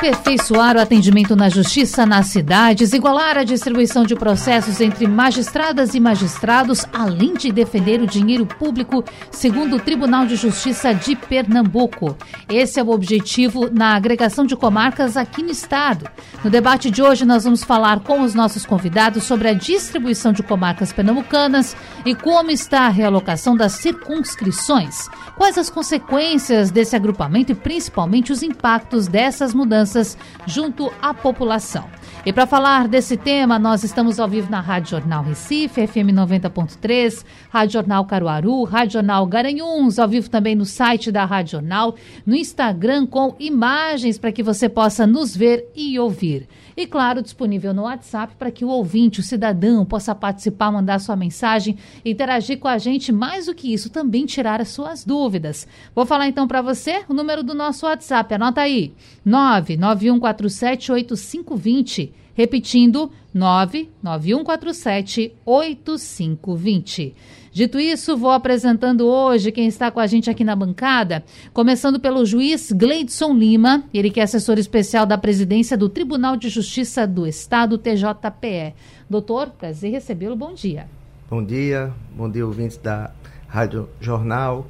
Aperfeiçoar o atendimento na justiça nas cidades, igualar a distribuição de processos entre magistradas e magistrados, além de defender o dinheiro público, segundo o Tribunal de Justiça de Pernambuco. Esse é o objetivo na agregação de comarcas aqui no estado. No debate de hoje, nós vamos falar com os nossos convidados sobre a distribuição de comarcas pernambucanas e como está a realocação das circunscrições. Quais as consequências desse agrupamento e principalmente os impactos dessas mudanças mudanças junto à população. E para falar desse tema, nós estamos ao vivo na Rádio Jornal Recife, FM 90.3, Rádio Jornal Caruaru, Rádio Jornal Garanhuns, ao vivo também no site da Rádio Jornal, no Instagram com imagens para que você possa nos ver e ouvir. E claro, disponível no WhatsApp para que o ouvinte, o cidadão, possa participar, mandar sua mensagem, interagir com a gente, mais do que isso, também tirar as suas dúvidas. Vou falar então para você o número do nosso WhatsApp, anota aí: 991478520. Repetindo, 991478520. Dito isso, vou apresentando hoje quem está com a gente aqui na bancada, começando pelo juiz Gleidson Lima, ele que é assessor especial da presidência do Tribunal de Justiça do Estado, TJPE. Doutor, prazer recebê-lo, bom dia. Bom dia, bom dia ouvintes da Rádio Jornal,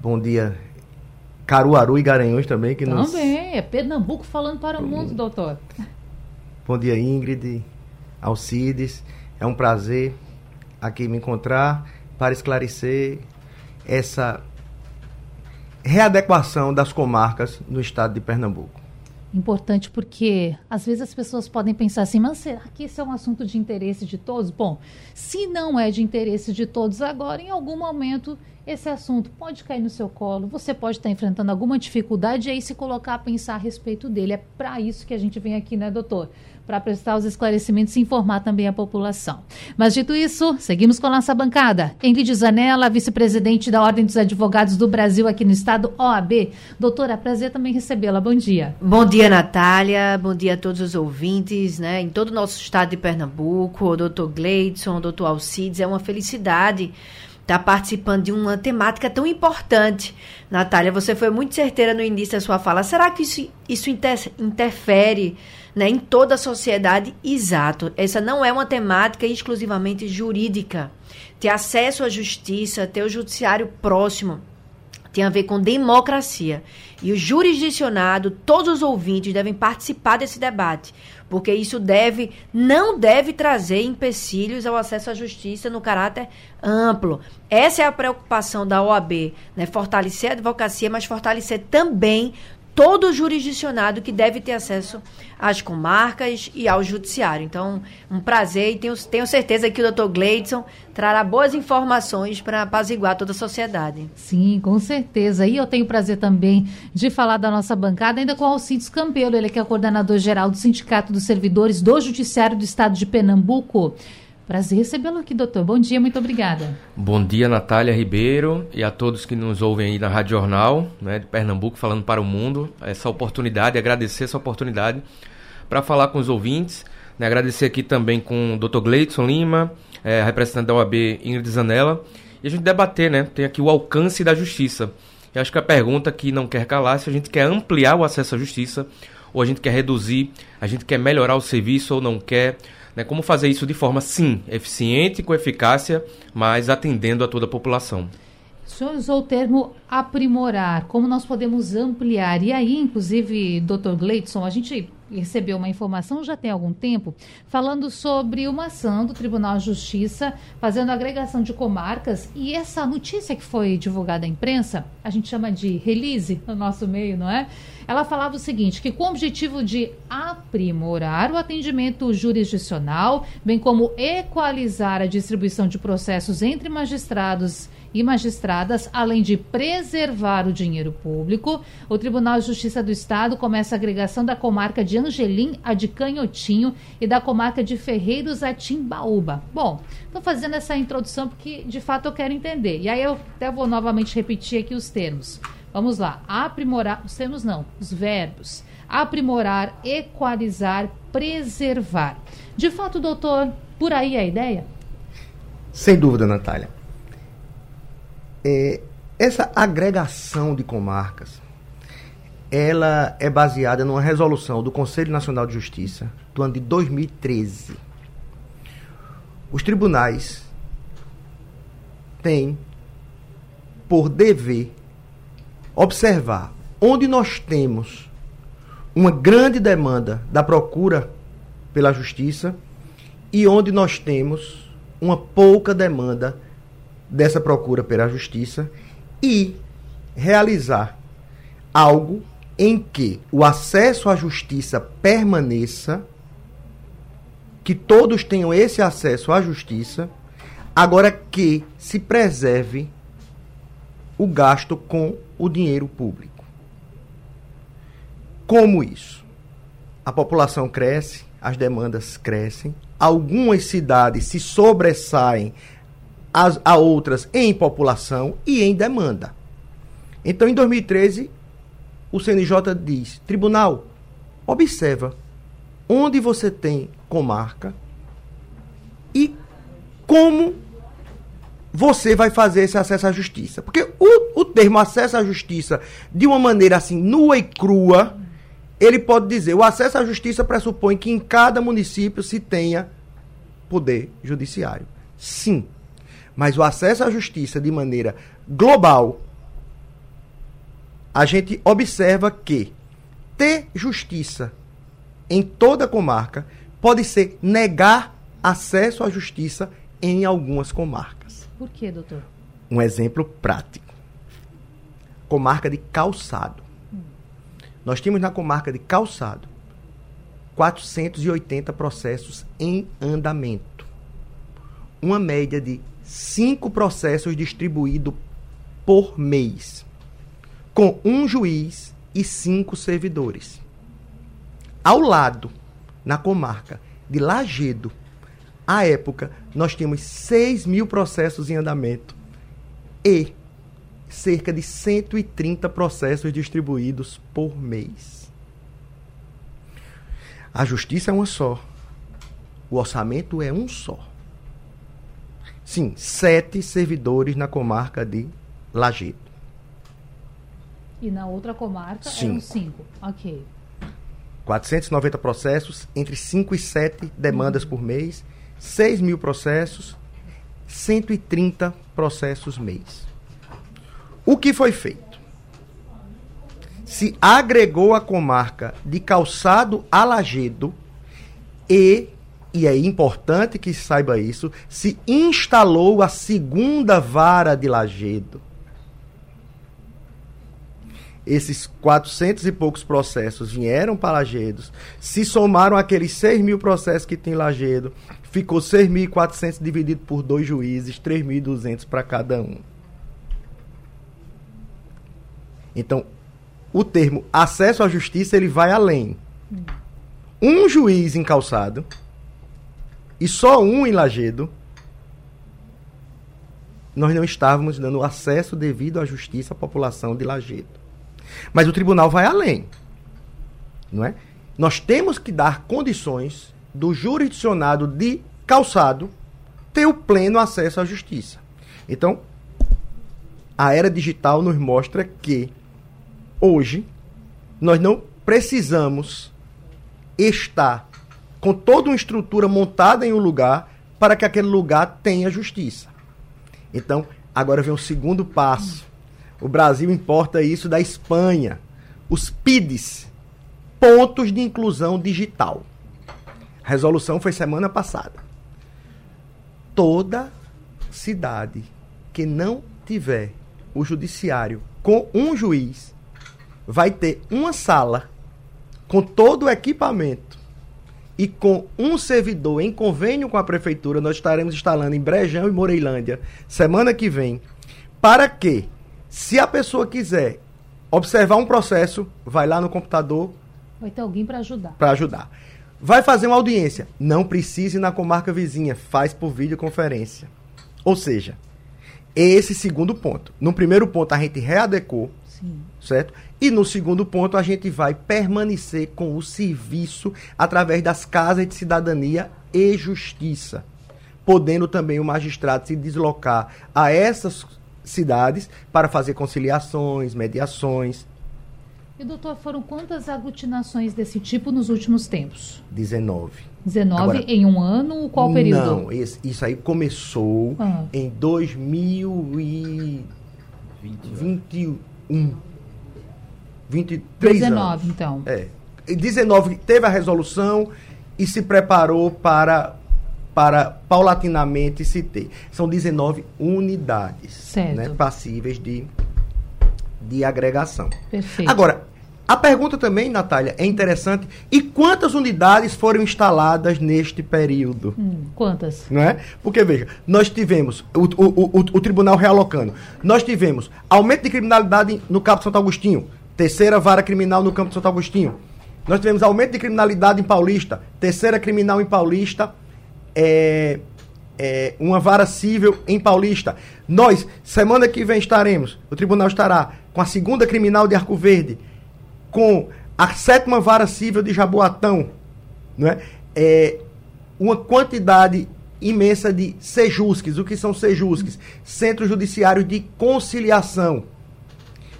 bom dia Caruaru e Garanhuns também. Que também, nos... é Pernambuco falando para o mundo, doutor. Bom dia Ingrid, Alcides, é um prazer aqui me encontrar para esclarecer essa readequação das comarcas no estado de Pernambuco. Importante porque às vezes as pessoas podem pensar assim, mas será que isso é um assunto de interesse de todos? Bom, se não é de interesse de todos agora, em algum momento esse assunto pode cair no seu colo, você pode estar enfrentando alguma dificuldade e aí se colocar a pensar a respeito dele. É para isso que a gente vem aqui, né, doutor? Para prestar os esclarecimentos e informar também a população. Mas dito isso, seguimos com a nossa bancada. Ingrid Zanella, vice-presidente da Ordem dos Advogados do Brasil aqui no estado, OAB. Doutora, prazer também recebê-la. Bom dia. Bom dia, Natália. Bom dia a todos os ouvintes, né? Em todo o nosso estado de Pernambuco, o doutor Gleidson, o doutor Alcides, é uma felicidade estar participando de uma temática tão importante. Natália, você foi muito certeira no início da sua fala. Será que isso, isso inter, interfere né, em toda a sociedade, exato. Essa não é uma temática exclusivamente jurídica. Ter acesso à justiça, ter o judiciário próximo, tem a ver com democracia. E o jurisdicionado, todos os ouvintes devem participar desse debate, porque isso deve, não deve trazer empecilhos ao acesso à justiça no caráter amplo. Essa é a preocupação da OAB, né? Fortalecer a advocacia, mas fortalecer também todo jurisdicionado que deve ter acesso às comarcas e ao judiciário. Então, um prazer e tenho, tenho certeza que o doutor Gleidson trará boas informações para apaziguar toda a sociedade. Sim, com certeza. E eu tenho o prazer também de falar da nossa bancada, ainda com o Alcides Campelo, ele que é coordenador geral do Sindicato dos Servidores do Judiciário do Estado de Pernambuco. Prazer recebê-lo aqui, doutor. Bom dia, muito obrigada. Bom dia, Natália Ribeiro e a todos que nos ouvem aí na Rádio Jornal, né, de Pernambuco, falando para o mundo. Essa oportunidade, agradecer essa oportunidade para falar com os ouvintes. Né, agradecer aqui também com o doutor Gleidson Lima, é, representante da OAB Ingrid Zanella, e a gente debater, né? Tem aqui o alcance da justiça. Eu acho que a pergunta que não quer calar se a gente quer ampliar o acesso à justiça, ou a gente quer reduzir, a gente quer melhorar o serviço ou não quer. Né, como fazer isso de forma, sim, eficiente, com eficácia, mas atendendo a toda a população. O senhor usou o termo aprimorar, como nós podemos ampliar. E aí, inclusive, doutor Gleidson, a gente recebeu uma informação já tem algum tempo falando sobre uma ação do Tribunal de Justiça fazendo agregação de comarcas e essa notícia que foi divulgada à imprensa, a gente chama de release no nosso meio, não é? Ela falava o seguinte, que com o objetivo de aprimorar o atendimento jurisdicional, bem como equalizar a distribuição de processos entre magistrados e magistradas, além de preservar o dinheiro público, o Tribunal de Justiça do Estado começa a agregação da comarca de Angelim a de Canhotinho e da comarca de Ferreiros a Timbaúba. Bom, estou fazendo essa introdução porque de fato eu quero entender. E aí eu até vou novamente repetir aqui os termos Vamos lá. Aprimorar, os termos não, os verbos. Aprimorar, equalizar, preservar. De fato, doutor, por aí é a ideia? Sem dúvida, Natália. É, essa agregação de comarcas, ela é baseada numa resolução do Conselho Nacional de Justiça do ano de 2013. Os tribunais têm por dever observar onde nós temos uma grande demanda da procura pela justiça e onde nós temos uma pouca demanda dessa procura pela justiça e realizar algo em que o acesso à justiça permaneça, que todos tenham esse acesso à justiça, agora que se preserve o gasto com o dinheiro público. Como isso? A população cresce, as demandas crescem, algumas cidades se sobressaem as, a outras em população e em demanda. Então, em 2013, o CNJ diz: Tribunal, observa onde você tem comarca e como você vai fazer esse acesso à justiça. Porque o, o termo acesso à justiça, de uma maneira assim, nua e crua, ele pode dizer: o acesso à justiça pressupõe que em cada município se tenha poder judiciário. Sim. Mas o acesso à justiça de maneira global, a gente observa que ter justiça em toda a comarca pode ser negar acesso à justiça em algumas comarcas. Por quê, doutor? Um exemplo prático. Comarca de calçado. Hum. Nós temos na comarca de calçado 480 processos em andamento. Uma média de 5 processos distribuídos por mês, com um juiz e cinco servidores. Ao lado, na comarca de Lagedo, à época, nós tínhamos 6 mil processos em andamento e cerca de 130 processos distribuídos por mês. A justiça é uma só. O orçamento é um só. Sim, sete servidores na comarca de Lajedo. E na outra comarca cinco. eram cinco. Ok. 490 processos, entre 5 e 7 demandas uhum. por mês 6 mil processos, 130 processos mês. O que foi feito? Se agregou a comarca de Calçado a Lagedo e, e é importante que saiba isso, se instalou a segunda vara de Lagedo esses 400 e poucos processos vieram para Lagedos, se somaram aqueles 6 mil processos que tem Lagedo, ficou 6.400 dividido por dois juízes, 3.200 para cada um. Então, o termo acesso à justiça ele vai além. Um juiz encalçado e só um em Lagedo, nós não estávamos dando acesso devido à justiça à população de Lagedo. Mas o tribunal vai além. Não é? Nós temos que dar condições do jurisdicionado de calçado ter o pleno acesso à justiça. Então, a era digital nos mostra que hoje nós não precisamos estar com toda uma estrutura montada em um lugar para que aquele lugar tenha justiça. Então, agora vem o segundo passo o Brasil importa isso da Espanha. Os PIDs, pontos de inclusão digital. A resolução foi semana passada. Toda cidade que não tiver o judiciário com um juiz vai ter uma sala com todo o equipamento e com um servidor em convênio com a prefeitura, nós estaremos instalando em Brejão e Moreilândia semana que vem, para que se a pessoa quiser observar um processo, vai lá no computador. Vai ter alguém para ajudar. Para ajudar. Vai fazer uma audiência. Não precise ir na comarca vizinha, faz por videoconferência. Ou seja, esse segundo ponto. No primeiro ponto, a gente readecou. Sim. Certo? E no segundo ponto, a gente vai permanecer com o serviço através das casas de cidadania e justiça, podendo também o magistrado se deslocar a essas cidades para fazer conciliações, mediações. E doutor, foram quantas aglutinações desse tipo nos últimos tempos? 19. 19 Agora, em um ano? Qual período? Não, esse- isso aí começou Ah. em 2021. 23 19, anos. então. É. Em 19 teve a resolução e se preparou para para paulatinamente se ter. São 19 unidades né, passíveis de, de agregação. Perfeito. Agora, a pergunta também, Natália, é interessante. E quantas unidades foram instaladas neste período? Hum, quantas? Não é? Porque, veja, nós tivemos o, o, o, o Tribunal realocando. Nós tivemos aumento de criminalidade no Campo Santo Agostinho, terceira vara criminal no Campo Santo Agostinho. Nós tivemos aumento de criminalidade em Paulista, terceira criminal em Paulista, é, é, uma vara civil em Paulista. Nós, semana que vem, estaremos, o tribunal estará com a segunda criminal de Arco Verde, com a sétima vara civil de Jaboatão, não é? É, uma quantidade imensa de sejusques. O que são sejusques? Centros Judiciários de Conciliação.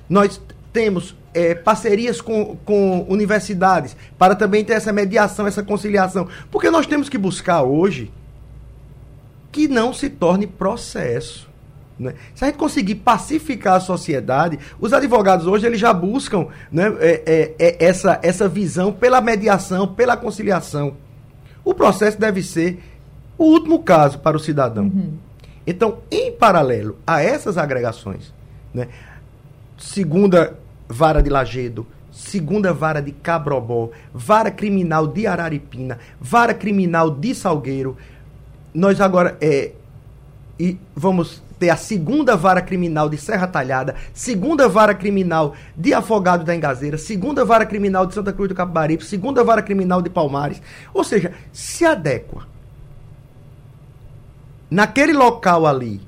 Nós temos é, parcerias com, com universidades para também ter essa mediação, essa conciliação. Porque nós temos que buscar hoje que não se torne processo. né? Se a gente conseguir pacificar a sociedade, os advogados hoje eles já buscam né, é, é, é, essa, essa visão pela mediação, pela conciliação. O processo deve ser o último caso para o cidadão. Então, em paralelo a essas agregações, né, segunda vara de Lagedo, segunda vara de Cabrobó, vara criminal de Araripina, vara criminal de Salgueiro, nós agora é, e vamos ter a segunda vara criminal de Serra Talhada, segunda vara criminal de Afogado da Engazeira, segunda vara criminal de Santa Cruz do Capibaribe, segunda vara criminal de Palmares. Ou seja, se adequa. Naquele local ali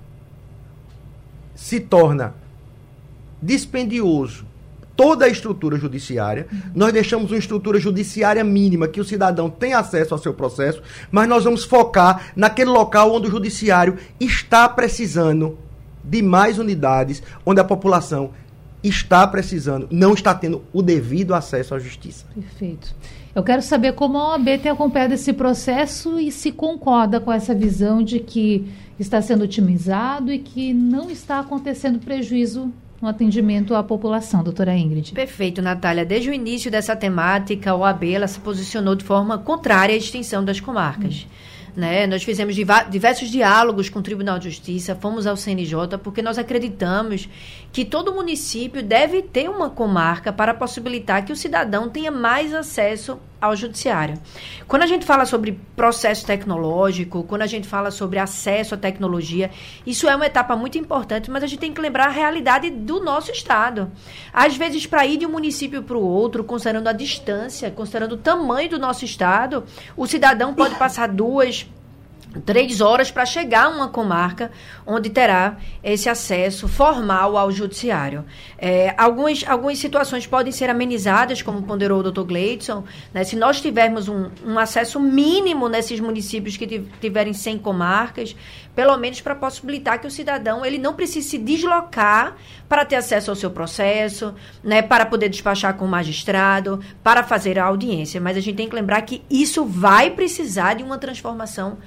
se torna dispendioso toda a estrutura judiciária. Nós deixamos uma estrutura judiciária mínima que o cidadão tem acesso ao seu processo, mas nós vamos focar naquele local onde o judiciário está precisando de mais unidades, onde a população está precisando, não está tendo o devido acesso à justiça. Perfeito. Eu quero saber como a OAB tem acompanhado esse processo e se concorda com essa visão de que está sendo otimizado e que não está acontecendo prejuízo no atendimento à população, doutora Ingrid. Perfeito, Natália. Desde o início dessa temática, a OAB ela se posicionou de forma contrária à extinção das comarcas. Né? Nós fizemos diversos diálogos com o Tribunal de Justiça, fomos ao CNJ, porque nós acreditamos que todo município deve ter uma comarca para possibilitar que o cidadão tenha mais acesso ao judiciário. Quando a gente fala sobre processo tecnológico, quando a gente fala sobre acesso à tecnologia, isso é uma etapa muito importante, mas a gente tem que lembrar a realidade do nosso estado. Às vezes, para ir de um município para o outro, considerando a distância, considerando o tamanho do nosso estado, o cidadão pode passar duas, três horas para chegar a uma comarca onde terá esse acesso formal ao judiciário. É, algumas, algumas situações podem ser amenizadas, como ponderou o doutor Gleidson, né, se nós tivermos um, um acesso mínimo nesses municípios que tiv- tiverem 100 comarcas, pelo menos para possibilitar que o cidadão ele não precise se deslocar para ter acesso ao seu processo, né, para poder despachar com o magistrado, para fazer a audiência. Mas a gente tem que lembrar que isso vai precisar de uma transformação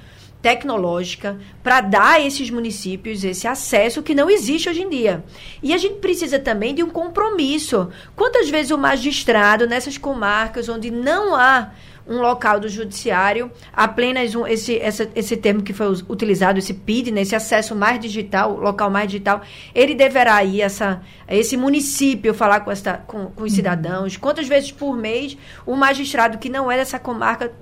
tecnológica para dar a esses municípios esse acesso que não existe hoje em dia. E a gente precisa também de um compromisso. Quantas vezes o magistrado, nessas comarcas onde não há um local do judiciário, apenas um, esse, essa, esse termo que foi utilizado, esse PID, né, esse acesso mais digital, local mais digital, ele deverá ir essa, a esse município falar com, esta, com, com os cidadãos. Quantas vezes por mês o magistrado que não é dessa comarca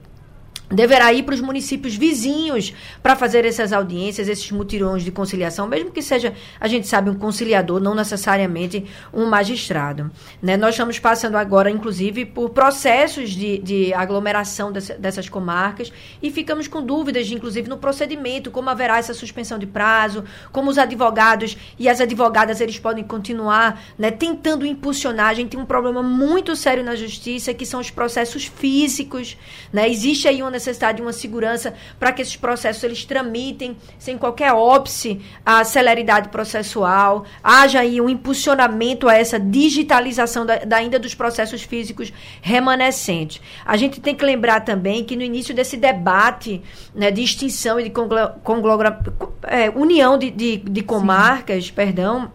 deverá ir para os municípios vizinhos para fazer essas audiências, esses mutirões de conciliação, mesmo que seja, a gente sabe, um conciliador, não necessariamente um magistrado. Né? Nós estamos passando agora, inclusive, por processos de, de aglomeração dessa, dessas comarcas e ficamos com dúvidas, inclusive, no procedimento, como haverá essa suspensão de prazo, como os advogados e as advogadas eles podem continuar né, tentando impulsionar. A gente tem um problema muito sério na justiça, que são os processos físicos. Né? Existe aí uma necessidade de uma segurança para que esses processos eles tramitem sem qualquer óbice à celeridade processual, haja aí um impulsionamento a essa digitalização da, da ainda dos processos físicos remanescentes. A gente tem que lembrar também que no início desse debate né, de extinção e de conglomera, é, união de, de, de comarcas, Sim. perdão,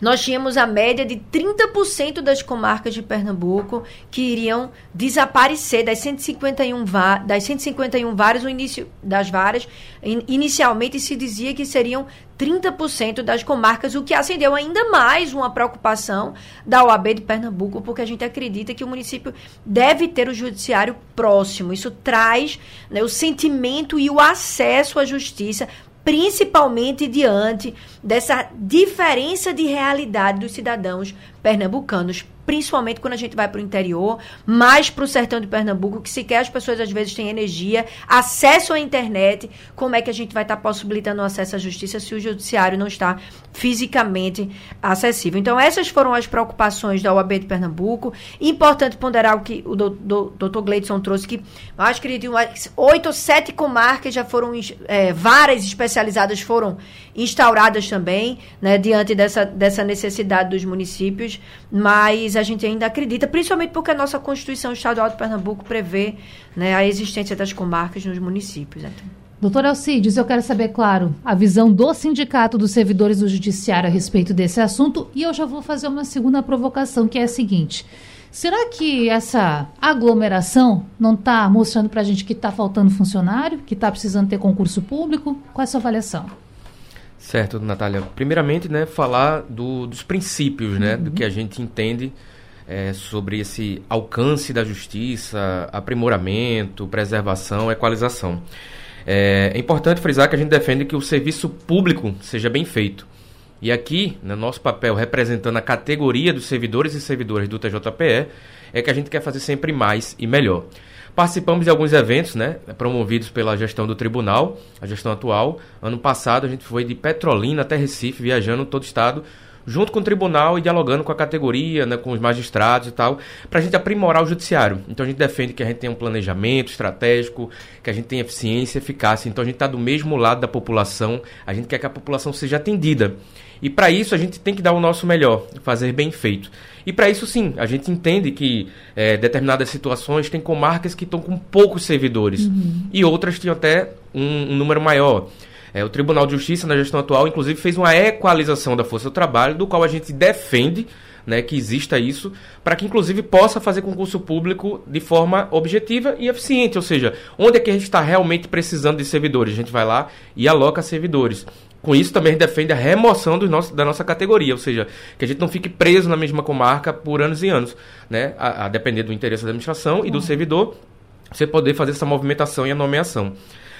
nós tínhamos a média de 30% das comarcas de Pernambuco que iriam desaparecer das 151, das 151 varas, o início das varas, inicialmente se dizia que seriam 30% das comarcas, o que acendeu ainda mais uma preocupação da OAB de Pernambuco, porque a gente acredita que o município deve ter o judiciário próximo. Isso traz né, o sentimento e o acesso à justiça principalmente diante dessa diferença de realidade dos cidadãos pernambucanos principalmente quando a gente vai para o interior, mais para o sertão de Pernambuco, que sequer as pessoas às vezes têm energia, acesso à internet, como é que a gente vai estar tá possibilitando o acesso à justiça se o judiciário não está fisicamente acessível. Então, essas foram as preocupações da OAB de Pernambuco. Importante ponderar o que o doutor Gleidson trouxe, que acho que ele tinha oito ou sete comarcas já foram, é, várias especializadas foram instauradas também, né, diante dessa, dessa necessidade dos municípios, mas a gente ainda acredita, principalmente porque a nossa Constituição Estadual de Pernambuco prevê né, a existência das comarcas nos municípios. Então. Doutor Alcides, eu quero saber, claro, a visão do Sindicato dos Servidores do Judiciário a respeito desse assunto e eu já vou fazer uma segunda provocação, que é a seguinte. Será que essa aglomeração não está mostrando para a gente que está faltando funcionário, que está precisando ter concurso público? Qual é a sua avaliação? Certo, Natália. Primeiramente, né, falar do, dos princípios, né, uhum. do que a gente entende é, sobre esse alcance da justiça, aprimoramento, preservação, equalização. É, é, importante frisar que a gente defende que o serviço público seja bem feito. E aqui, no nosso papel representando a categoria dos servidores e servidoras do TJPE, é que a gente quer fazer sempre mais e melhor. Participamos de alguns eventos, né, promovidos pela gestão do tribunal, a gestão atual. Ano passado a gente foi de Petrolina até Recife, viajando todo o estado, junto com o tribunal e dialogando com a categoria, né, com os magistrados e tal, para a gente aprimorar o judiciário. Então a gente defende que a gente tenha um planejamento estratégico, que a gente tenha eficiência eficácia. Então a gente está do mesmo lado da população, a gente quer que a população seja atendida. E para isso a gente tem que dar o nosso melhor, fazer bem feito. E para isso sim, a gente entende que é, determinadas situações tem comarcas que estão com poucos servidores uhum. e outras tinham até um, um número maior. É, o Tribunal de Justiça, na gestão atual, inclusive, fez uma equalização da força do trabalho, do qual a gente defende né, que exista isso, para que inclusive possa fazer concurso público de forma objetiva e eficiente. Ou seja, onde é que a gente está realmente precisando de servidores? A gente vai lá e aloca servidores. Com isso, também defende a remoção do nosso, da nossa categoria, ou seja, que a gente não fique preso na mesma comarca por anos e anos, né? A, a depender do interesse da administração e do servidor, você poder fazer essa movimentação e a nomeação.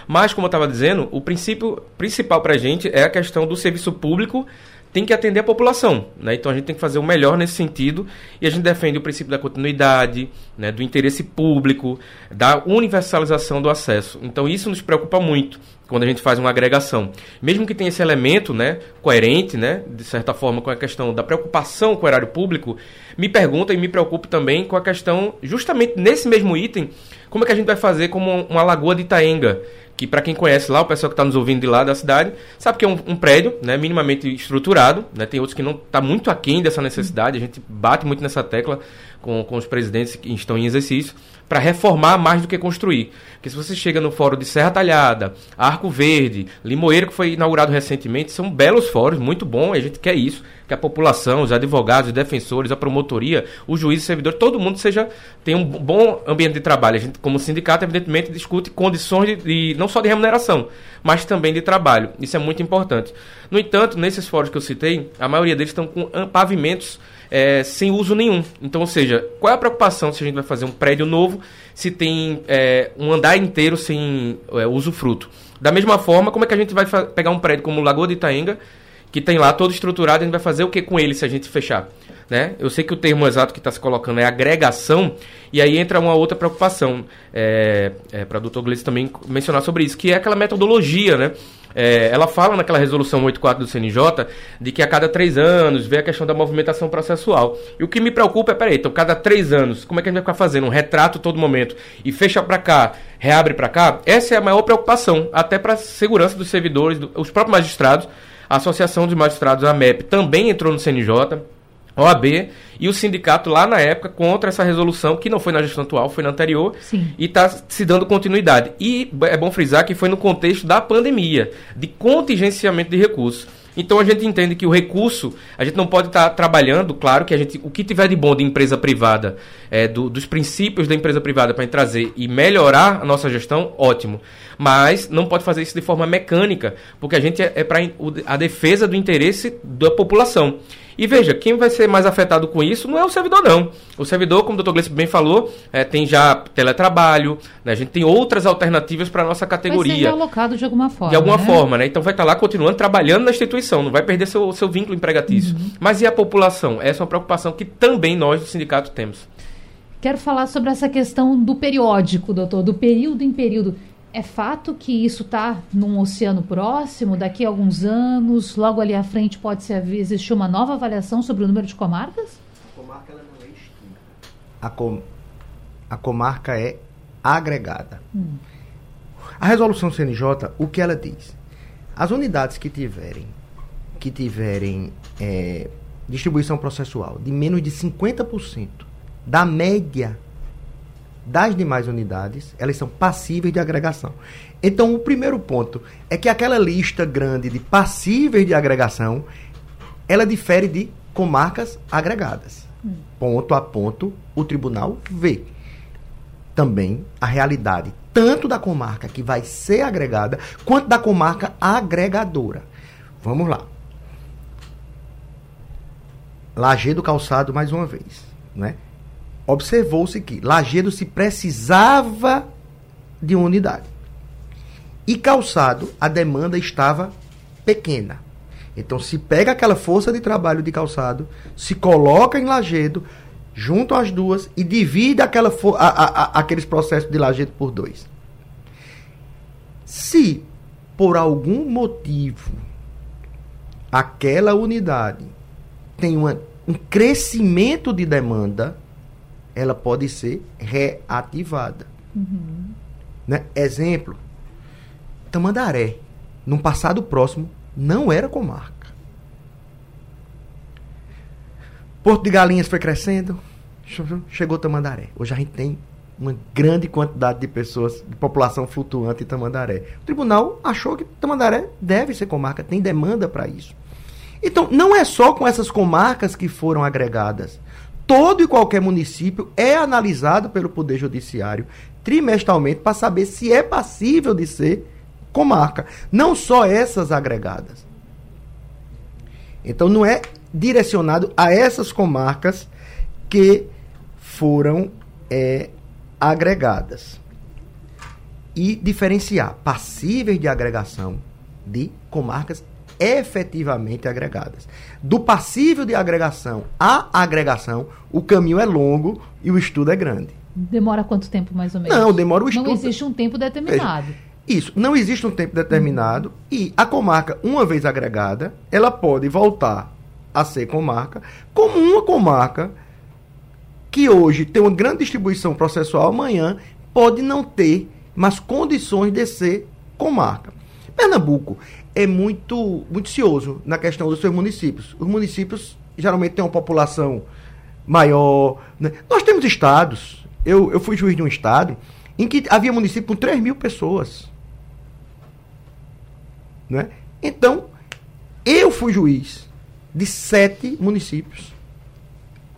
Mas, como eu estava dizendo, o princípio principal para a gente é a questão do serviço público tem que atender a população. Né? Então a gente tem que fazer o melhor nesse sentido e a gente defende o princípio da continuidade, né, do interesse público, da universalização do acesso. Então isso nos preocupa muito quando a gente faz uma agregação. Mesmo que tenha esse elemento né, coerente, né, de certa forma, com a questão da preocupação com o erário público, me pergunta e me preocupo também com a questão, justamente nesse mesmo item, como é que a gente vai fazer como uma lagoa de Itaenga, que para quem conhece lá, o pessoal que está nos ouvindo de lá da cidade, sabe que é um, um prédio né, minimamente estruturado, né, tem outros que não está muito aquém dessa necessidade, a gente bate muito nessa tecla com, com os presidentes que estão em exercício, para reformar mais do que construir. Porque se você chega no fórum de Serra Talhada, Arco Verde, Limoeiro, que foi inaugurado recentemente, são belos fóruns, muito bom, a gente quer isso, que a população, os advogados, os defensores, a promotoria, o juiz, o servidor, todo mundo seja tenha um bom ambiente de trabalho. A gente, como sindicato, evidentemente, discute condições de, de não só de remuneração, mas também de trabalho. Isso é muito importante. No entanto, nesses fóruns que eu citei, a maioria deles estão com pavimentos é, sem uso nenhum. Então, ou seja, qual é a preocupação se a gente vai fazer um prédio novo se tem é, um andar inteiro sem é, usufruto? Da mesma forma, como é que a gente vai pegar um prédio como o Lagoa de Itaenga, que tem lá todo estruturado, a gente vai fazer o que com ele se a gente fechar? Né? Eu sei que o termo exato que está se colocando é agregação, e aí entra uma outra preocupação, é, é, para o doutor Gleice também mencionar sobre isso, que é aquela metodologia, né? É, ela fala naquela resolução 84 do CNJ de que a cada três anos vê a questão da movimentação processual. E o que me preocupa é, peraí, então cada três anos, como é que a gente vai ficar fazendo um retrato todo momento e fecha para cá, reabre para cá? Essa é a maior preocupação, até para a segurança dos servidores, do, os próprios magistrados. A Associação dos Magistrados, a MEP, também entrou no CNJ. OAB e o sindicato lá na época contra essa resolução, que não foi na gestão atual, foi na anterior, Sim. e está se dando continuidade. E é bom frisar que foi no contexto da pandemia, de contingenciamento de recursos. Então a gente entende que o recurso, a gente não pode estar tá trabalhando, claro que a gente, o que tiver de bom de empresa privada, é, do, dos princípios da empresa privada para trazer e melhorar a nossa gestão, ótimo. Mas não pode fazer isso de forma mecânica, porque a gente é, é para a defesa do interesse da população. E veja, quem vai ser mais afetado com isso não é o servidor, não. O servidor, como o Dr. Gleice bem falou, é, tem já teletrabalho, né? a gente tem outras alternativas para a nossa categoria. Vai ser alocado de alguma forma. De alguma né? forma, né? Então vai estar tá lá continuando trabalhando na instituição, não vai perder seu, seu vínculo empregatício. Uhum. Mas e a população? Essa é uma preocupação que também nós do sindicato temos. Quero falar sobre essa questão do periódico, doutor, do período em período. É fato que isso está num oceano próximo, daqui a alguns anos, logo ali à frente pode ser, existir uma nova avaliação sobre o número de comarcas? A comarca ela não é extinta. A, com, a comarca é agregada. Hum. A resolução CNJ, o que ela diz? As unidades que tiverem, que tiverem é, distribuição processual de menos de 50% da média das demais unidades, elas são passíveis de agregação. Então, o primeiro ponto é que aquela lista grande de passíveis de agregação, ela difere de comarcas agregadas. Hum. Ponto a ponto, o tribunal vê também a realidade tanto da comarca que vai ser agregada, quanto da comarca agregadora. Vamos lá. Lajeado Calçado mais uma vez, né? Observou-se que Lagedo se precisava de uma unidade. E calçado, a demanda estava pequena. Então se pega aquela força de trabalho de calçado, se coloca em Lagedo, junto às duas e divide aquela a, a, a, aqueles processos de Lagedo por dois. Se por algum motivo aquela unidade tem uma, um crescimento de demanda, ela pode ser reativada. Uhum. Né? Exemplo, Tamandaré, num passado próximo, não era comarca. Porto de Galinhas foi crescendo, chegou Tamandaré. Hoje a gente tem uma grande quantidade de pessoas, de população flutuante em Tamandaré. O tribunal achou que Tamandaré deve ser comarca, tem demanda para isso. Então, não é só com essas comarcas que foram agregadas todo e qualquer município é analisado pelo Poder Judiciário trimestralmente para saber se é passível de ser comarca. Não só essas agregadas. Então não é direcionado a essas comarcas que foram é, agregadas. E diferenciar passíveis de agregação de comarcas efetivamente agregadas. Do passível de agregação à agregação, o caminho é longo e o estudo é grande. Demora quanto tempo, mais ou menos? Não, demora o estudo. Não existe um tempo determinado. Isso, não existe um tempo determinado uhum. e a comarca, uma vez agregada, ela pode voltar a ser comarca, como uma comarca que hoje tem uma grande distribuição processual, amanhã pode não ter mais condições de ser comarca. Pernambuco é muito, muito cioso na questão dos seus municípios. Os municípios geralmente têm uma população maior. Né? Nós temos estados. Eu, eu fui juiz de um estado em que havia município com 3 mil pessoas. Né? Então, eu fui juiz de sete municípios.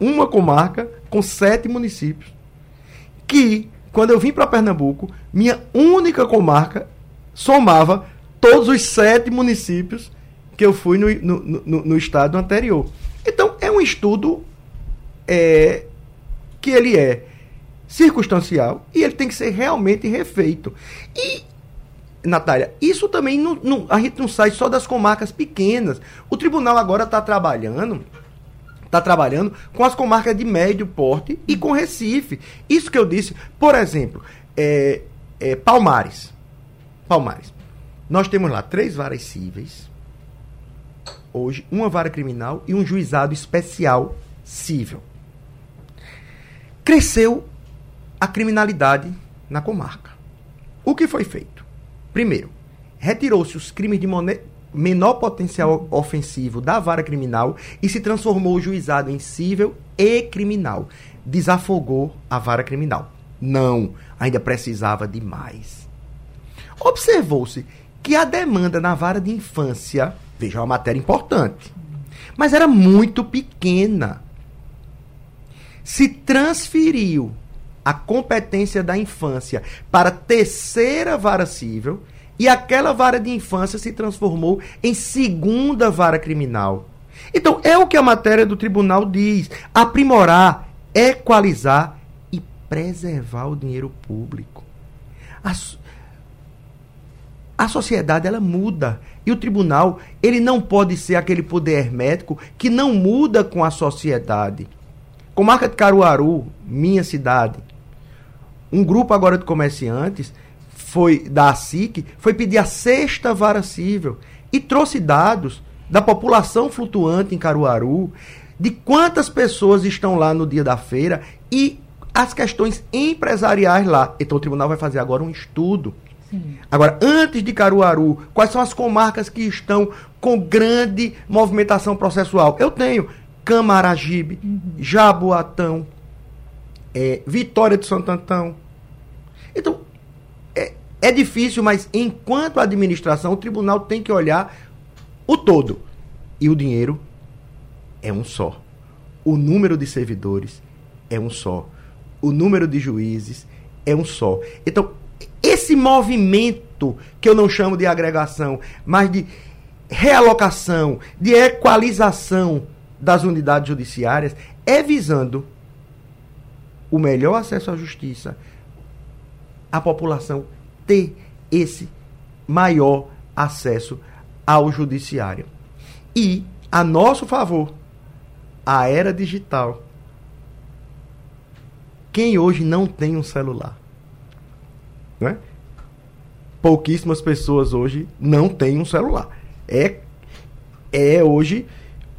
Uma comarca com sete municípios. Que, quando eu vim para Pernambuco, minha única comarca somava todos os sete municípios que eu fui no, no, no, no estado anterior. Então, é um estudo é, que ele é circunstancial e ele tem que ser realmente refeito. E, Natália, isso também não, não, a gente não sai só das comarcas pequenas. O tribunal agora está trabalhando está trabalhando com as comarcas de médio porte e com Recife. Isso que eu disse, por exemplo, é, é, Palmares. Palmares. Nós temos lá três varas cíveis, hoje, uma vara criminal e um juizado especial civil. Cresceu a criminalidade na comarca. O que foi feito? Primeiro, retirou-se os crimes de menor potencial ofensivo da vara criminal e se transformou o juizado em cível e criminal. Desafogou a vara criminal. Não, ainda precisava de mais. Observou-se que a demanda na vara de infância, veja, é uma matéria importante, mas era muito pequena. Se transferiu a competência da infância para terceira vara civil e aquela vara de infância se transformou em segunda vara criminal. Então, é o que a matéria do tribunal diz: aprimorar, equalizar e preservar o dinheiro público. A, a sociedade ela muda e o tribunal ele não pode ser aquele poder hermético que não muda com a sociedade. Comarca de Caruaru, minha cidade, um grupo agora de comerciantes foi da ASIC, foi pedir a sexta vara civil e trouxe dados da população flutuante em Caruaru, de quantas pessoas estão lá no dia da feira e as questões empresariais lá. Então o tribunal vai fazer agora um estudo. Sim. Agora, antes de Caruaru, quais são as comarcas que estão com grande movimentação processual? Eu tenho Camaragibe, uhum. Jaboatão, é, Vitória de Santo Antão. Então, é difícil, mas enquanto administração, o tribunal tem que olhar o todo. E o dinheiro é um só. O número de servidores é um só. O número de juízes é um só. Então, esse movimento, que eu não chamo de agregação, mas de realocação, de equalização das unidades judiciárias, é visando o melhor acesso à justiça, à população ter esse maior acesso ao judiciário. E, a nosso favor, a era digital. Quem hoje não tem um celular? Né? Pouquíssimas pessoas hoje não têm um celular. É, é hoje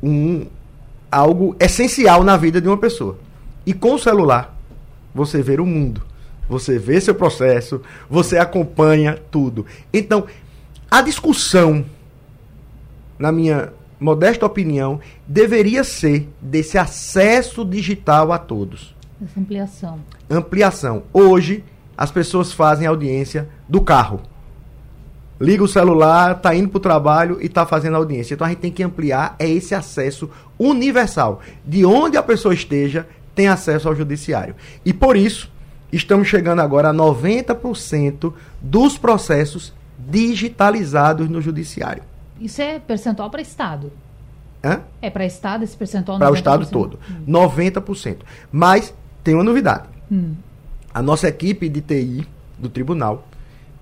um, algo essencial na vida de uma pessoa. E com o celular, você vê o mundo. Você vê seu processo, você acompanha tudo. Então, a discussão, na minha modesta opinião, deveria ser desse acesso digital a todos. Essa ampliação. Ampliação. Hoje, as pessoas fazem audiência do carro. Liga o celular, está indo para o trabalho e está fazendo audiência. Então a gente tem que ampliar é esse acesso universal. De onde a pessoa esteja, tem acesso ao judiciário. E por isso, estamos chegando agora a 90% dos processos digitalizados no judiciário. Isso é percentual para Estado? Hã? É para Estado esse percentual? Para o Estado todo. Hum. 90%. Mas tem uma novidade. Hum. A nossa equipe de TI do tribunal,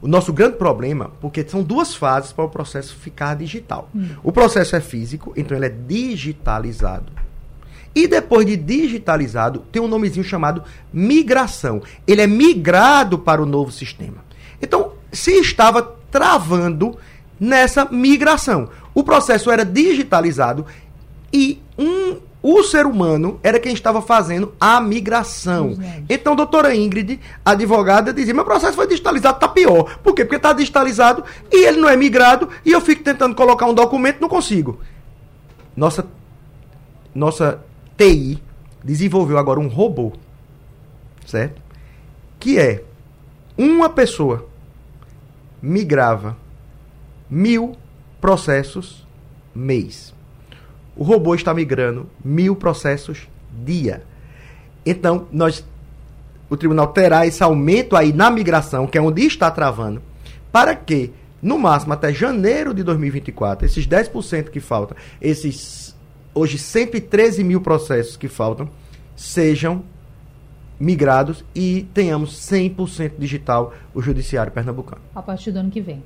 o nosso grande problema, porque são duas fases para o processo ficar digital. Hum. O processo é físico, então ele é digitalizado e depois de digitalizado, tem um nomezinho chamado migração. Ele é migrado para o novo sistema. Então, se estava travando nessa migração. O processo era digitalizado e um, o ser humano era quem estava fazendo a migração. Então, doutora Ingrid, advogada, dizia: meu processo foi digitalizado, está pior. Por quê? Porque está digitalizado e ele não é migrado e eu fico tentando colocar um documento não consigo. Nossa, nossa TI desenvolveu agora um robô, certo? Que é uma pessoa migrava mil processos mês. O robô está migrando mil processos dia. Então, nós, o tribunal terá esse aumento aí na migração, que é onde está travando, para que, no máximo até janeiro de 2024, esses 10% que faltam, esses hoje 113 mil processos que faltam, sejam migrados e tenhamos 100% digital o judiciário pernambucano. A partir do ano que vem.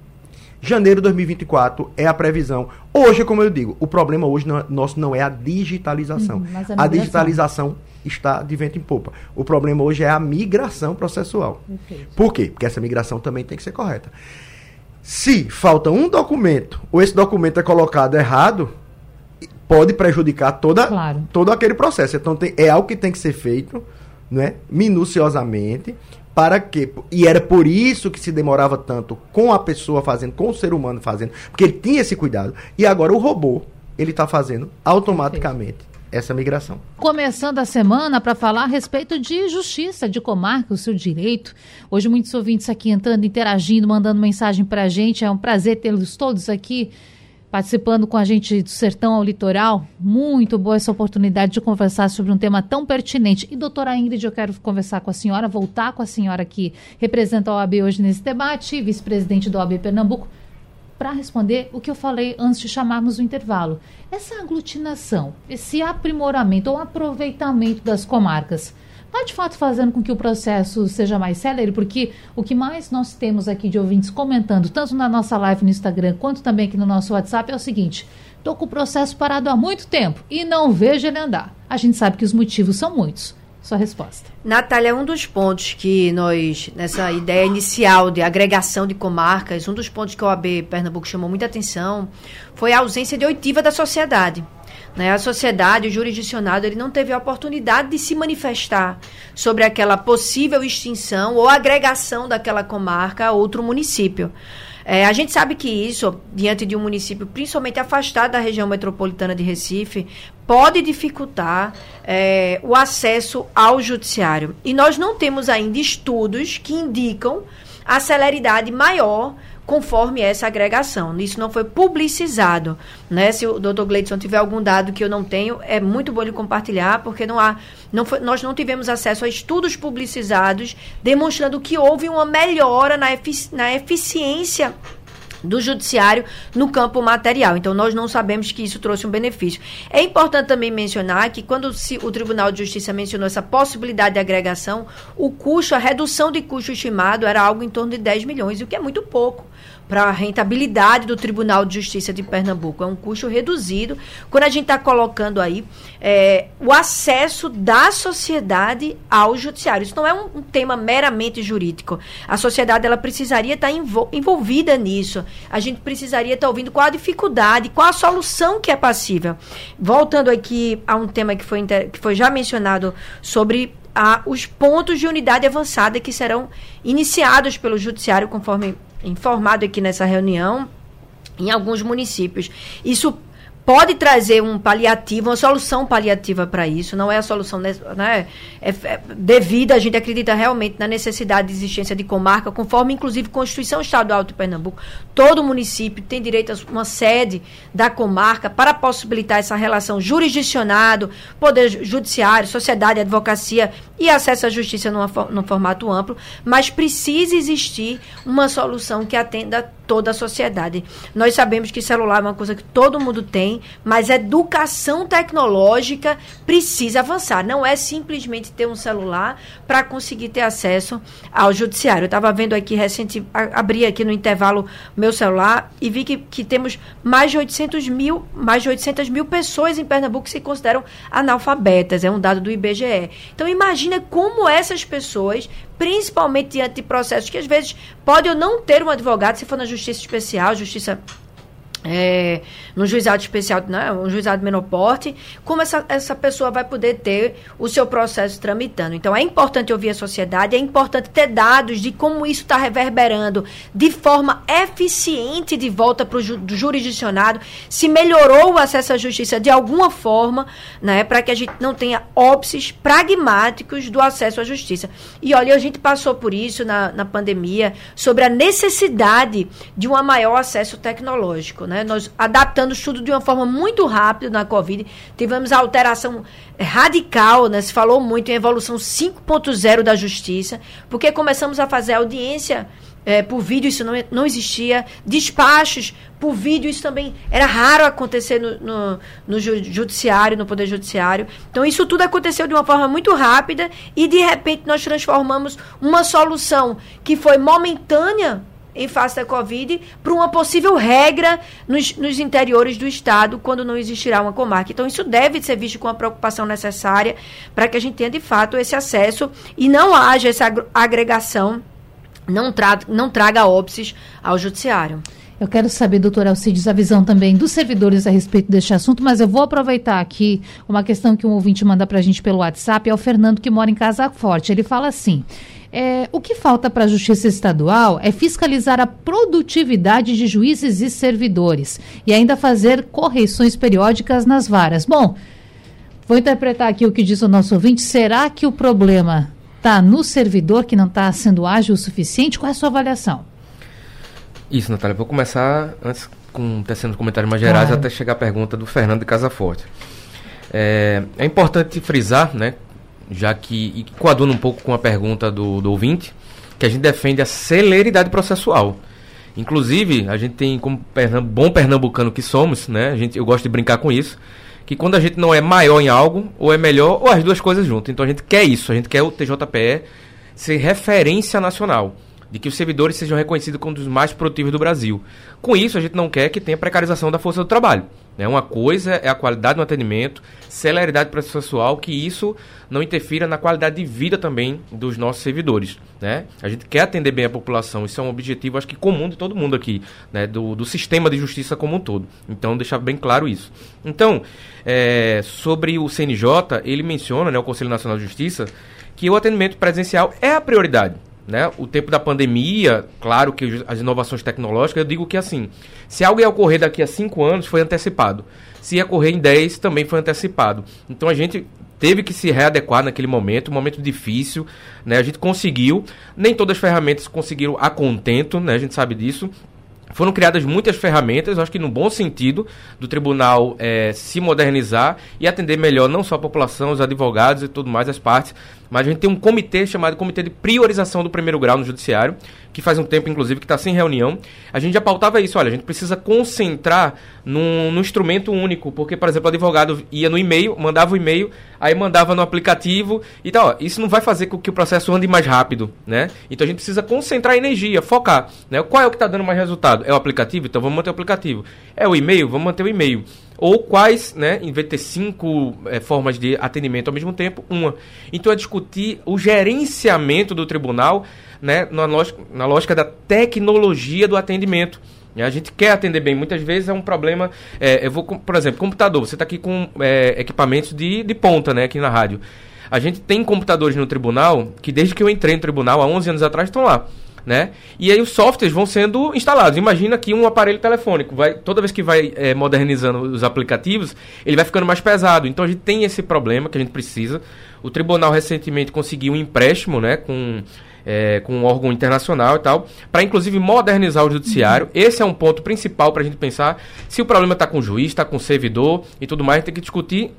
Janeiro de 2024 é a previsão. Hoje, como eu digo, o problema hoje não, nosso não é a digitalização. Uhum, mas a a digitalização está de vento em popa. O problema hoje é a migração processual. Perfeito. Por quê? Porque essa migração também tem que ser correta. Se falta um documento, ou esse documento é colocado errado, pode prejudicar toda, Claro. todo aquele processo. Então tem- é algo que tem que ser feito né, minuciosamente. Para quê? E era por isso que se demorava tanto com a pessoa fazendo, com o ser humano fazendo, porque ele tinha esse cuidado. E agora o robô, ele está fazendo automaticamente essa migração. Começando a semana para falar a respeito de justiça, de comarca, o seu direito. Hoje muitos ouvintes aqui entrando, interagindo, mandando mensagem para a gente. É um prazer tê-los todos aqui participando com a gente do sertão ao litoral. Muito boa essa oportunidade de conversar sobre um tema tão pertinente. E doutora Ingrid, eu quero conversar com a senhora, voltar com a senhora que representa a OAB hoje nesse debate, vice-presidente da OAB Pernambuco para responder o que eu falei antes de chamarmos o intervalo. Essa aglutinação, esse aprimoramento ou aproveitamento das comarcas, está de fato fazendo com que o processo seja mais célere? Porque o que mais nós temos aqui de ouvintes comentando, tanto na nossa live no Instagram quanto também aqui no nosso WhatsApp, é o seguinte: estou com o processo parado há muito tempo e não vejo ele andar. A gente sabe que os motivos são muitos. Sua resposta. Natália, um dos pontos que nós, nessa ideia inicial de agregação de comarcas, um dos pontos que o OAB Pernambuco chamou muita atenção foi a ausência de oitiva da sociedade. Né? A sociedade, o jurisdicionado, ele não teve a oportunidade de se manifestar sobre aquela possível extinção ou agregação daquela comarca a outro município. É, a gente sabe que isso, diante de um município principalmente afastado da região metropolitana de Recife, pode dificultar é, o acesso ao judiciário. E nós não temos ainda estudos que indicam a celeridade maior conforme essa agregação. Isso não foi publicizado. Né? Se o doutor Gleidson tiver algum dado que eu não tenho, é muito bom ele compartilhar, porque não há, não foi, nós não tivemos acesso a estudos publicizados demonstrando que houve uma melhora na, efici na eficiência do judiciário no campo material. Então, nós não sabemos que isso trouxe um benefício. É importante também mencionar que quando se, o Tribunal de Justiça mencionou essa possibilidade de agregação, o custo, a redução de custo estimado era algo em torno de 10 milhões, o que é muito pouco para a rentabilidade do Tribunal de Justiça de Pernambuco. É um custo reduzido. Quando a gente está colocando aí é, o acesso da sociedade ao judiciário. Isso não é um, tema meramente jurídico. A sociedade ela precisaria estar envol envolvida nisso. A gente precisaria estar ouvindo qual a dificuldade, qual a solução que é passível. Voltando aqui a um tema que foi, que foi já mencionado sobre a, os pontos de unidade avançada que serão iniciados pelo judiciário conforme informado aqui nessa reunião em alguns municípios. Isso pode trazer um paliativo, uma solução paliativa para isso, não é a solução né, é, é, devida, a gente acredita realmente na necessidade de existência de comarca, conforme inclusive Constituição Estadual de Pernambuco, todo município tem direito a uma sede da comarca para possibilitar essa relação jurisdicionado, poder judiciário, sociedade, advocacia e acesso à justiça numa, num formato amplo, mas precisa existir uma solução que atenda toda a sociedade. Nós sabemos que celular é uma coisa que todo mundo tem, mas a educação tecnológica precisa avançar. Não é simplesmente ter um celular para conseguir ter acesso ao judiciário. Eu estava vendo aqui recente, abri aqui no intervalo meu celular e vi que, que temos mais de 800 mil, mais de 800 mil pessoas em Pernambuco que se consideram analfabetas. É um dado do IBGE. Então imagina como essas pessoas principalmente diante de processos que às vezes pode ou não ter um advogado, se for na justiça especial, justiça é, no juizado especial, né, um juizado menor porte, como essa, essa pessoa vai poder ter o seu processo tramitando. Então, é importante ouvir a sociedade, é importante ter dados de como isso está reverberando de forma eficiente de volta para o ju, jurisdicionado, se melhorou o acesso à justiça de alguma forma, né, para que a gente não tenha óbices pragmáticos do acesso à justiça. E olha, a gente passou por isso na, na pandemia, sobre a necessidade de um maior acesso tecnológico. Né? Nós adaptando tudo de uma forma muito rápida na Covid, tivemos a alteração radical, né? se falou muito em evolução 5.0 da justiça, porque começamos a fazer audiência é, por vídeo, isso não, não existia. Despachos por vídeo, isso também era raro acontecer no, no, no judiciário, no Poder Judiciário. Então, isso tudo aconteceu de uma forma muito rápida e, de repente, nós transformamos uma solução que foi momentânea em face da Covid para uma possível regra nos, nos, interiores do Estado quando não existirá uma comarca. Então, isso deve ser visto com a preocupação necessária para que a gente tenha, de fato, esse acesso e não haja essa agregação, não, tra não traga óbices ao Judiciário. Eu quero saber, doutor Alcides, a visão também dos servidores a respeito deste assunto, mas eu vou aproveitar aqui uma questão que um ouvinte manda para a gente pelo WhatsApp, é o Fernando que mora em Casa Forte. Ele fala assim: é, o que falta para a Justiça Estadual é fiscalizar a produtividade de juízes e servidores e ainda fazer correções periódicas nas varas. Bom, vou interpretar aqui o que diz o nosso ouvinte. Será que o problema está no servidor que não está sendo ágil o suficiente? Qual é a sua avaliação? Isso, Natália. Vou começar antes com tecendo comentários mais gerais claro. até chegar a pergunta do Fernando de Casaforte. É, é importante frisar, né, já que, e coaduna um pouco com a pergunta do, do ouvinte, que a gente defende a celeridade processual. Inclusive, a gente tem, como pernamb bom pernambucano que somos, né? A gente, eu gosto de brincar com isso, que quando a gente não é maior em algo, ou é melhor, ou as duas coisas juntas. Então a gente quer isso, a gente quer o TJPE ser referência nacional de que os servidores sejam reconhecidos como um dos mais produtivos do Brasil. Com isso, a gente não quer que tenha precarização da força do trabalho. Né? Uma coisa é a qualidade do atendimento, celeridade processual, que isso não interfira na qualidade de vida também dos nossos servidores. Né? A gente quer atender bem a população, isso é um objetivo, acho que comum de todo mundo aqui, né? do, do sistema de justiça como um todo. Então, deixar bem claro isso. Então, é, sobre o CNJ, ele menciona, né, o Conselho Nacional de Justiça, que o atendimento presencial é a prioridade. Né? O tempo da pandemia, claro que as inovações tecnológicas, eu digo que assim, se algo ia ocorrer daqui a cinco anos, foi antecipado. Se ia ocorrer em 10, também foi antecipado. Então a gente teve que se readequar naquele momento, um momento difícil, né? A gente conseguiu, nem todas as ferramentas conseguiram a contento, né? A gente sabe disso, foram criadas muitas ferramentas, acho que no bom sentido, do tribunal é, se modernizar e atender melhor não só a população, os advogados e tudo mais, as partes, mas a gente tem um comitê chamado Comitê de Priorização do Primeiro Grau no Judiciário, que faz um tempo, inclusive, que está sem reunião. A gente já pautava isso, olha, a gente precisa concentrar num, num instrumento único, porque, por exemplo, o advogado ia no e-mail, mandava o e-mail, aí mandava no aplicativo e tal. Isso não vai fazer com que o processo ande mais rápido, né? Então a gente precisa concentrar energia, focar. Né? Qual é o que está dando mais resultado? É o aplicativo? Então vamos manter o aplicativo. É o e-mail? Vamos manter o e-mail ou quais, né, em vez de ter cinco é, formas de atendimento ao mesmo tempo, uma. Então é discutir o gerenciamento do tribunal né, na, lógica, na lógica da tecnologia do atendimento. A gente quer atender bem, muitas vezes é um problema. É, eu vou, por exemplo, computador. Você está aqui com é, equipamentos de, de ponta, né, aqui na rádio. A gente tem computadores no tribunal que, desde que eu entrei no tribunal, há 11 anos atrás, estão lá né? E aí os softwares vão sendo instalados. Imagina que um aparelho telefônico, vai, toda vez que vai é, modernizando os aplicativos, ele vai ficando mais pesado. Então a gente tem esse problema que a gente precisa. O tribunal recentemente conseguiu um empréstimo, né, com é, com um órgão internacional e tal, para inclusive modernizar o judiciário. Uhum. Esse é um ponto principal para a gente pensar se o problema está com o juiz, está com o servidor e tudo mais, tem que discutir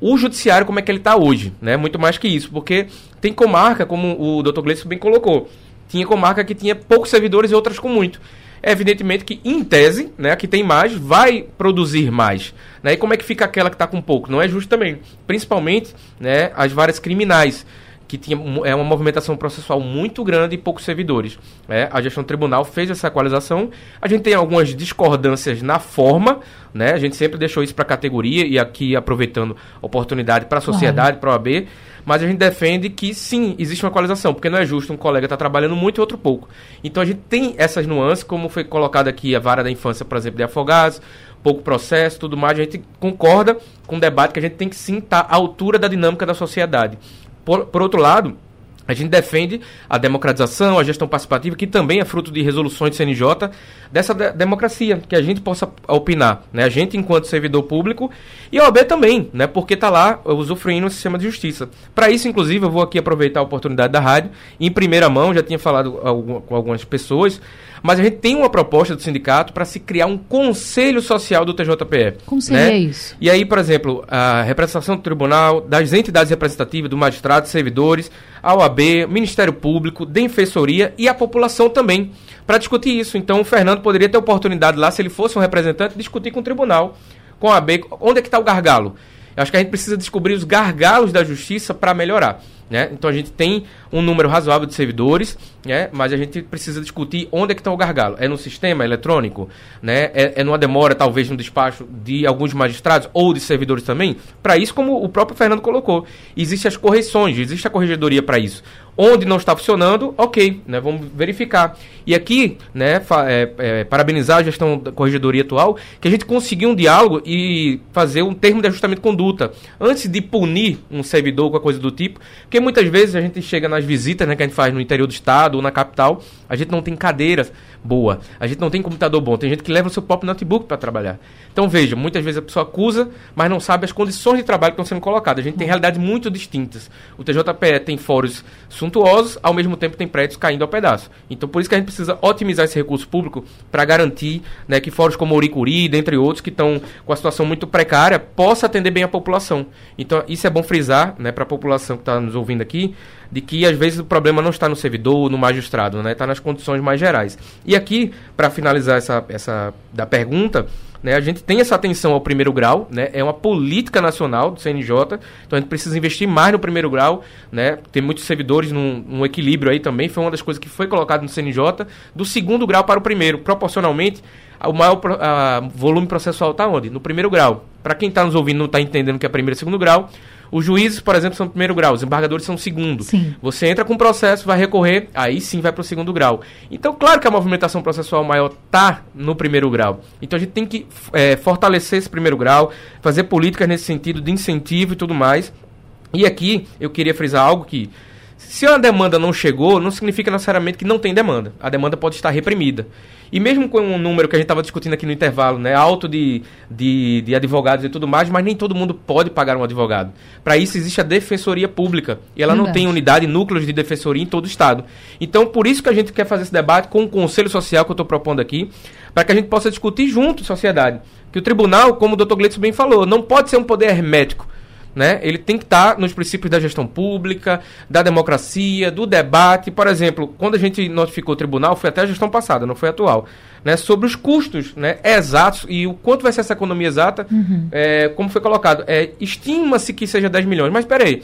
o judiciário como é que ele está hoje, né? Muito mais que isso, porque tem comarca, como o Dr. Gleison bem colocou, tinha comarca que tinha poucos servidores e outras com muito. É evidentemente que, em tese, né, a que tem mais vai produzir mais. Né? E como é que fica aquela que está com pouco? Não é justo também. Principalmente né, as várias criminais que tinha é uma movimentação processual muito grande e poucos servidores. É, a gestão do tribunal fez essa equalização. A gente tem algumas discordâncias na forma, né? A gente sempre deixou isso para a categoria e aqui aproveitando a oportunidade para a sociedade, para a OAB, mas a gente defende que sim, existe uma equalização, porque não é justo um colega estar tá trabalhando muito e outro pouco. Então a gente tem essas nuances, como foi colocado aqui a vara da infância, por exemplo, de afogados, pouco processo, tudo mais, a gente concorda com o debate que a gente tem que sim estar tá à altura da dinâmica da sociedade. Por, por outro lado, a gente defende a democratização, a gestão participativa, que também é fruto de resoluções do CNJ, dessa de democracia, que a gente possa opinar, né? A gente enquanto servidor público e a OAB também, né? Porque está lá usufruindo do sistema de justiça. Para isso, inclusive, eu vou aqui aproveitar a oportunidade da rádio, em primeira mão, já tinha falado com algumas pessoas, mas a gente tem uma proposta do sindicato para se criar um conselho social do TJPE. Como seria né? isso? E aí, por exemplo, a representação do tribunal, das entidades representativas, do magistrado, servidores, a OAB, Ministério Público, Defensoria e a população também para discutir isso. Então o Fernando poderia ter oportunidade lá, se ele fosse um representante, discutir com o tribunal, com a OAB, onde é que está o gargalo. Eu acho que a gente precisa descobrir os gargalos da justiça para melhorar. Né? Então a gente tem um número razoável de servidores, né? mas a gente precisa discutir onde é que está o gargalo. É no sistema eletrônico? Né? É, é numa demora, talvez, no despacho de alguns magistrados ou de servidores também? Para isso, como o próprio Fernando colocou, existem as correções, existe a corregedoria para isso. Onde não está funcionando, ok, né, vamos verificar. E aqui, né, é, é, parabenizar a gestão da corregedoria atual, que a gente conseguiu um diálogo e fazer um termo de ajustamento de conduta. Antes de punir um servidor com a coisa do tipo, porque muitas vezes a gente chega nas visitas né, que a gente faz no interior do estado ou na capital, a gente não tem cadeiras boa, a gente não tem computador bom, tem gente que leva o seu próprio notebook para trabalhar. Então veja, muitas vezes a pessoa acusa, mas não sabe as condições de trabalho que estão sendo colocadas. A gente tem realidades muito distintas. O TJPE tem fóruns suntuosos, ao mesmo tempo tem prédios caindo ao pedaço. Então por isso que a gente precisa otimizar esse recurso público para garantir né, que fóruns como Oricuri, dentre outros, que estão com a situação muito precária, possa atender bem a população. Então isso é bom frisar né, para a população que está nos ouvindo aqui, de que às vezes o problema não está no servidor, no magistrado, né? Está nas condições mais gerais. E aqui, para finalizar essa, essa da pergunta, né, a gente tem essa atenção ao primeiro grau, né? É uma política nacional do CNJ, então a gente precisa investir mais no primeiro grau, né? Tem muitos servidores num, num equilíbrio aí também, foi uma das coisas que foi colocado no CNJ, do segundo grau para o primeiro, proporcionalmente o maior a, volume processual está onde? No primeiro grau. Para quem está nos ouvindo não está entendendo que é primeiro e segundo grau, os juízes, por exemplo, são primeiro grau, os embargadores são segundo. Sim. Você entra com o processo, vai recorrer, aí sim vai para o segundo grau. Então, claro que a movimentação processual maior está no primeiro grau. Então, a gente tem que é, fortalecer esse primeiro grau, fazer políticas nesse sentido de incentivo e tudo mais. E aqui eu queria frisar algo que se uma demanda não chegou, não significa necessariamente que não tem demanda. A demanda pode estar reprimida. E mesmo com um número que a gente estava discutindo aqui no intervalo, né, alto de, de, de, advogados e tudo mais, mas nem todo mundo pode pagar um advogado. Para isso existe a defensoria pública. E ela Verdade. não tem unidade, núcleos de defensoria em todo o estado. Então, por isso que a gente quer fazer esse debate com o Conselho Social que eu estou propondo aqui, para que a gente possa discutir junto, sociedade. Que o tribunal, como o Dr. Gleitson bem falou, não pode ser um poder hermético né? Ele tem que estar nos princípios da gestão pública, da democracia, do debate. Por exemplo, quando a gente notificou o tribunal, foi até a gestão passada, não foi atual, né? Sobre os custos, né? Exatos e o quanto vai ser essa economia exata, uhum. é, como foi colocado. É, Estima-se que seja 10 milhões, mas espera aí.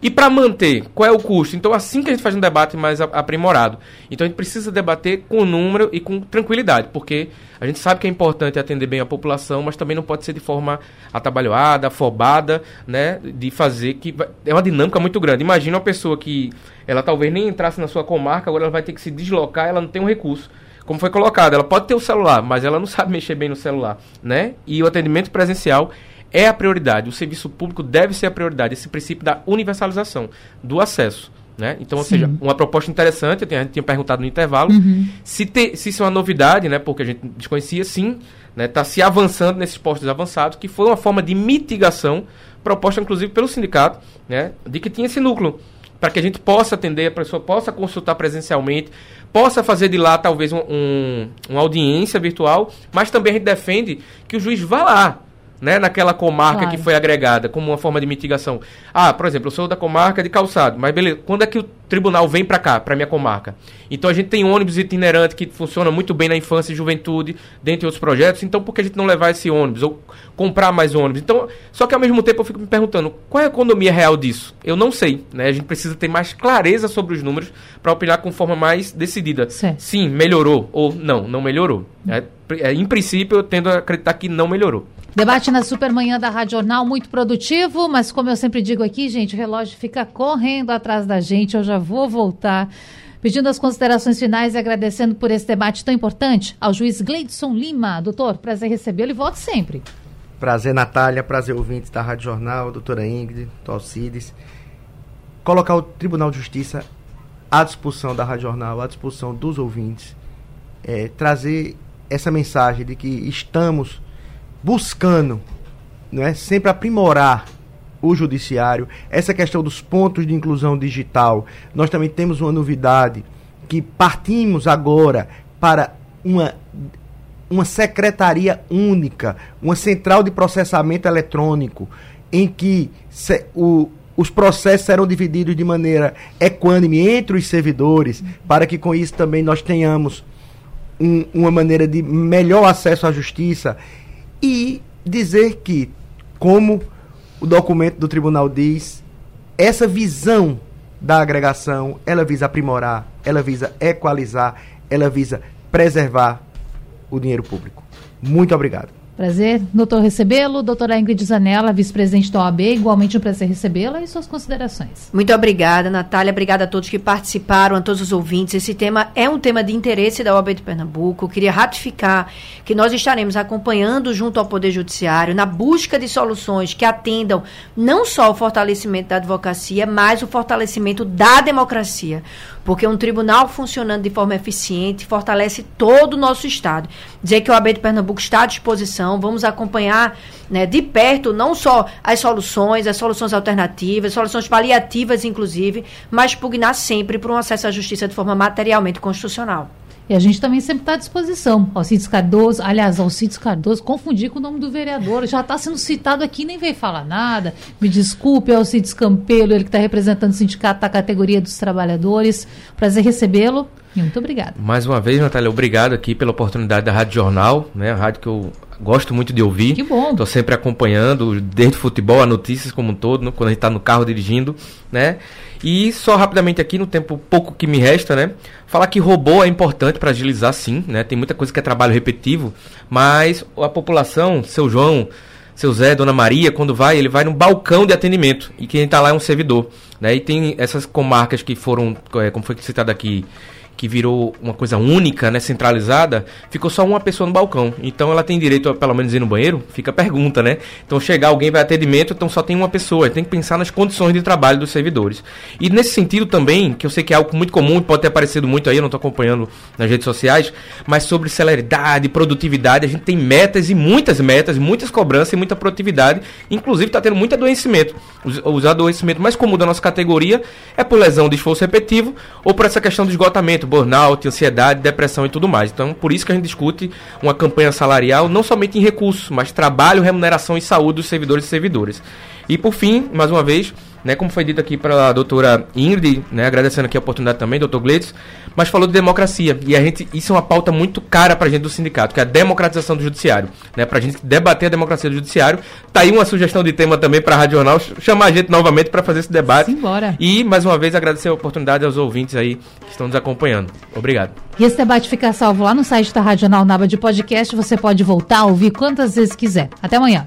E para manter, qual é o custo? Então, assim que a gente faz um debate mais aprimorado. Então, a gente precisa debater com número e com tranquilidade, porque a gente sabe que é importante atender bem a população, mas também não pode ser de forma atabalhoada, afobada, né? De fazer que. É uma dinâmica muito grande. Imagina uma pessoa que ela talvez nem entrasse na sua comarca, agora ela vai ter que se deslocar, ela não tem um recurso como foi colocado, ela pode ter o celular, mas ela não sabe mexer bem no celular, né? E o atendimento presencial é a prioridade. O serviço público deve ser a prioridade. Esse princípio da universalização, do acesso. Né? Então, ou Sim. seja, uma proposta interessante, a gente tinha perguntado no intervalo, uhum. se, te, se isso é uma novidade, né, porque a gente desconhecia, sim, está né, tá se avançando nesses postos avançados, que foi uma forma de mitigação, proposta inclusive pelo sindicato, né, de que tinha esse núcleo, para que a gente possa atender, a pessoa possa consultar presencialmente, possa fazer de lá talvez um, um, uma audiência virtual, mas também a gente defende que o juiz vá lá, né, naquela comarca claro. que foi agregada como uma forma de mitigação. Ah, por exemplo, eu sou da comarca de Calçado, mas beleza, quando é que o tribunal vem para cá, para minha comarca? Então a gente tem ônibus itinerante que funciona muito bem na infância e juventude, dentre outros projetos, então por que a gente não levar esse ônibus ou comprar mais ônibus? Então, só que ao mesmo tempo eu fico me perguntando, qual é a economia real disso? Eu não sei, né? A gente precisa ter mais clareza sobre os números para opinar com forma mais decidida. Sim. Sim, melhorou ou não, não melhorou. É, é, em princípio, eu tendo a acreditar que não melhorou. Debate na Supermanhã da Rádio Jornal, muito produtivo, mas como eu sempre digo aqui, gente, o relógio fica correndo atrás da gente. Eu já vou voltar pedindo as considerações finais e agradecendo por esse debate tão importante ao juiz Gleidson Lima. Doutor, prazer recebê-lo e volte sempre. Prazer, Natália, prazer ouvintes da Rádio Jornal, doutora Ingrid, Alcides. Colocar o Tribunal de Justiça à disposição da Rádio Jornal, à disposição dos ouvintes. É, trazer essa mensagem de que estamos buscando não é, sempre aprimorar o judiciário, essa questão dos pontos de inclusão digital. Nós também temos uma novidade que partimos agora para uma uma secretaria única, uma central de processamento eletrônico, em que se, o, os processos serão divididos de maneira equânime entre os servidores, para que com isso também nós tenhamos um, uma maneira de melhor acesso à justiça e dizer que, como o documento do tribunal diz, essa visão da agregação, ela visa aprimorar, ela visa equalizar, ela visa preservar o dinheiro público. Muito obrigado. Prazer, doutor, recebê-lo. Doutora Ingrid Zanella, vice-presidente da OAB, igualmente um prazer recebê-la e suas considerações. Muito obrigada, Natália. Obrigada a todos que participaram, a todos os ouvintes. Esse tema é um tema de interesse da OAB de Pernambuco. Queria ratificar que nós estaremos acompanhando junto ao Poder Judiciário na busca de soluções que atendam não só o fortalecimento da advocacia, mas o fortalecimento da democracia porque um tribunal funcionando de forma eficiente fortalece todo o nosso Estado. Dizer que o AB de Pernambuco está à disposição, vamos acompanhar né, de perto não só as soluções, as soluções alternativas, soluções paliativas, inclusive, mas pugnar sempre por um acesso à justiça de forma materialmente constitucional. E a gente também sempre está à disposição. Alcides Cardoso, aliás, Alcides Cardoso, confundi com o nome do vereador, já está sendo citado aqui, nem veio falar nada. Me desculpe, Alcides Campelo, ele que está representando o sindicato da categoria dos trabalhadores. Prazer recebê-lo. Muito obrigado. Mais uma vez, Natália, obrigado aqui pela oportunidade da Rádio Jornal, né? A rádio que eu gosto muito de ouvir. Que bom. Estou sempre acompanhando, desde o futebol, a notícias como um todo, né? quando a gente está no carro dirigindo, né? E só rapidamente aqui, no tempo pouco que me resta, né? Falar que robô é importante para agilizar, sim, né? Tem muita coisa que é trabalho repetitivo, mas a população, seu João, seu Zé, Dona Maria, quando vai, ele vai no balcão de atendimento e quem está lá é um servidor, né? E tem essas comarcas que foram, é, como foi citado aqui, que virou uma coisa única, né, centralizada, ficou só uma pessoa no balcão. Então ela tem direito a pelo menos ir no banheiro? Fica a pergunta, né? Então chegar alguém vai atendimento, então só tem uma pessoa. Tem que pensar nas condições de trabalho dos servidores. E nesse sentido também, que eu sei que é algo muito comum, pode ter aparecido muito aí, eu não estou acompanhando nas redes sociais, mas sobre celeridade, produtividade, a gente tem metas e muitas metas, muitas cobranças e muita produtividade. Inclusive está tendo muito adoecimento. Os, os adoecimentos mais comuns da nossa categoria é por lesão de esforço repetitivo ou por essa questão de esgotamento burnout, ansiedade, depressão e tudo mais. Então, por isso que a gente discute uma campanha salarial não somente em recursos, mas trabalho, remuneração e saúde dos servidores e servidoras. E por fim, mais uma vez, né, como foi dito aqui pela doutora Ingrid, né, agradecendo aqui a oportunidade também, doutor Gleitz, mas falou de democracia. E a gente, isso é uma pauta muito cara para a gente do sindicato, que é a democratização do judiciário. Né, para a gente debater a democracia do judiciário. Tá aí uma sugestão de tema também para a Rádio Jornal, chamar a gente novamente para fazer esse debate. Simbora. E, mais uma vez, agradecer a oportunidade aos ouvintes aí que estão nos acompanhando. Obrigado. E esse debate fica salvo lá no site da Rádio Jornal Naba de Podcast. Você pode voltar ouvir quantas vezes quiser. Até amanhã.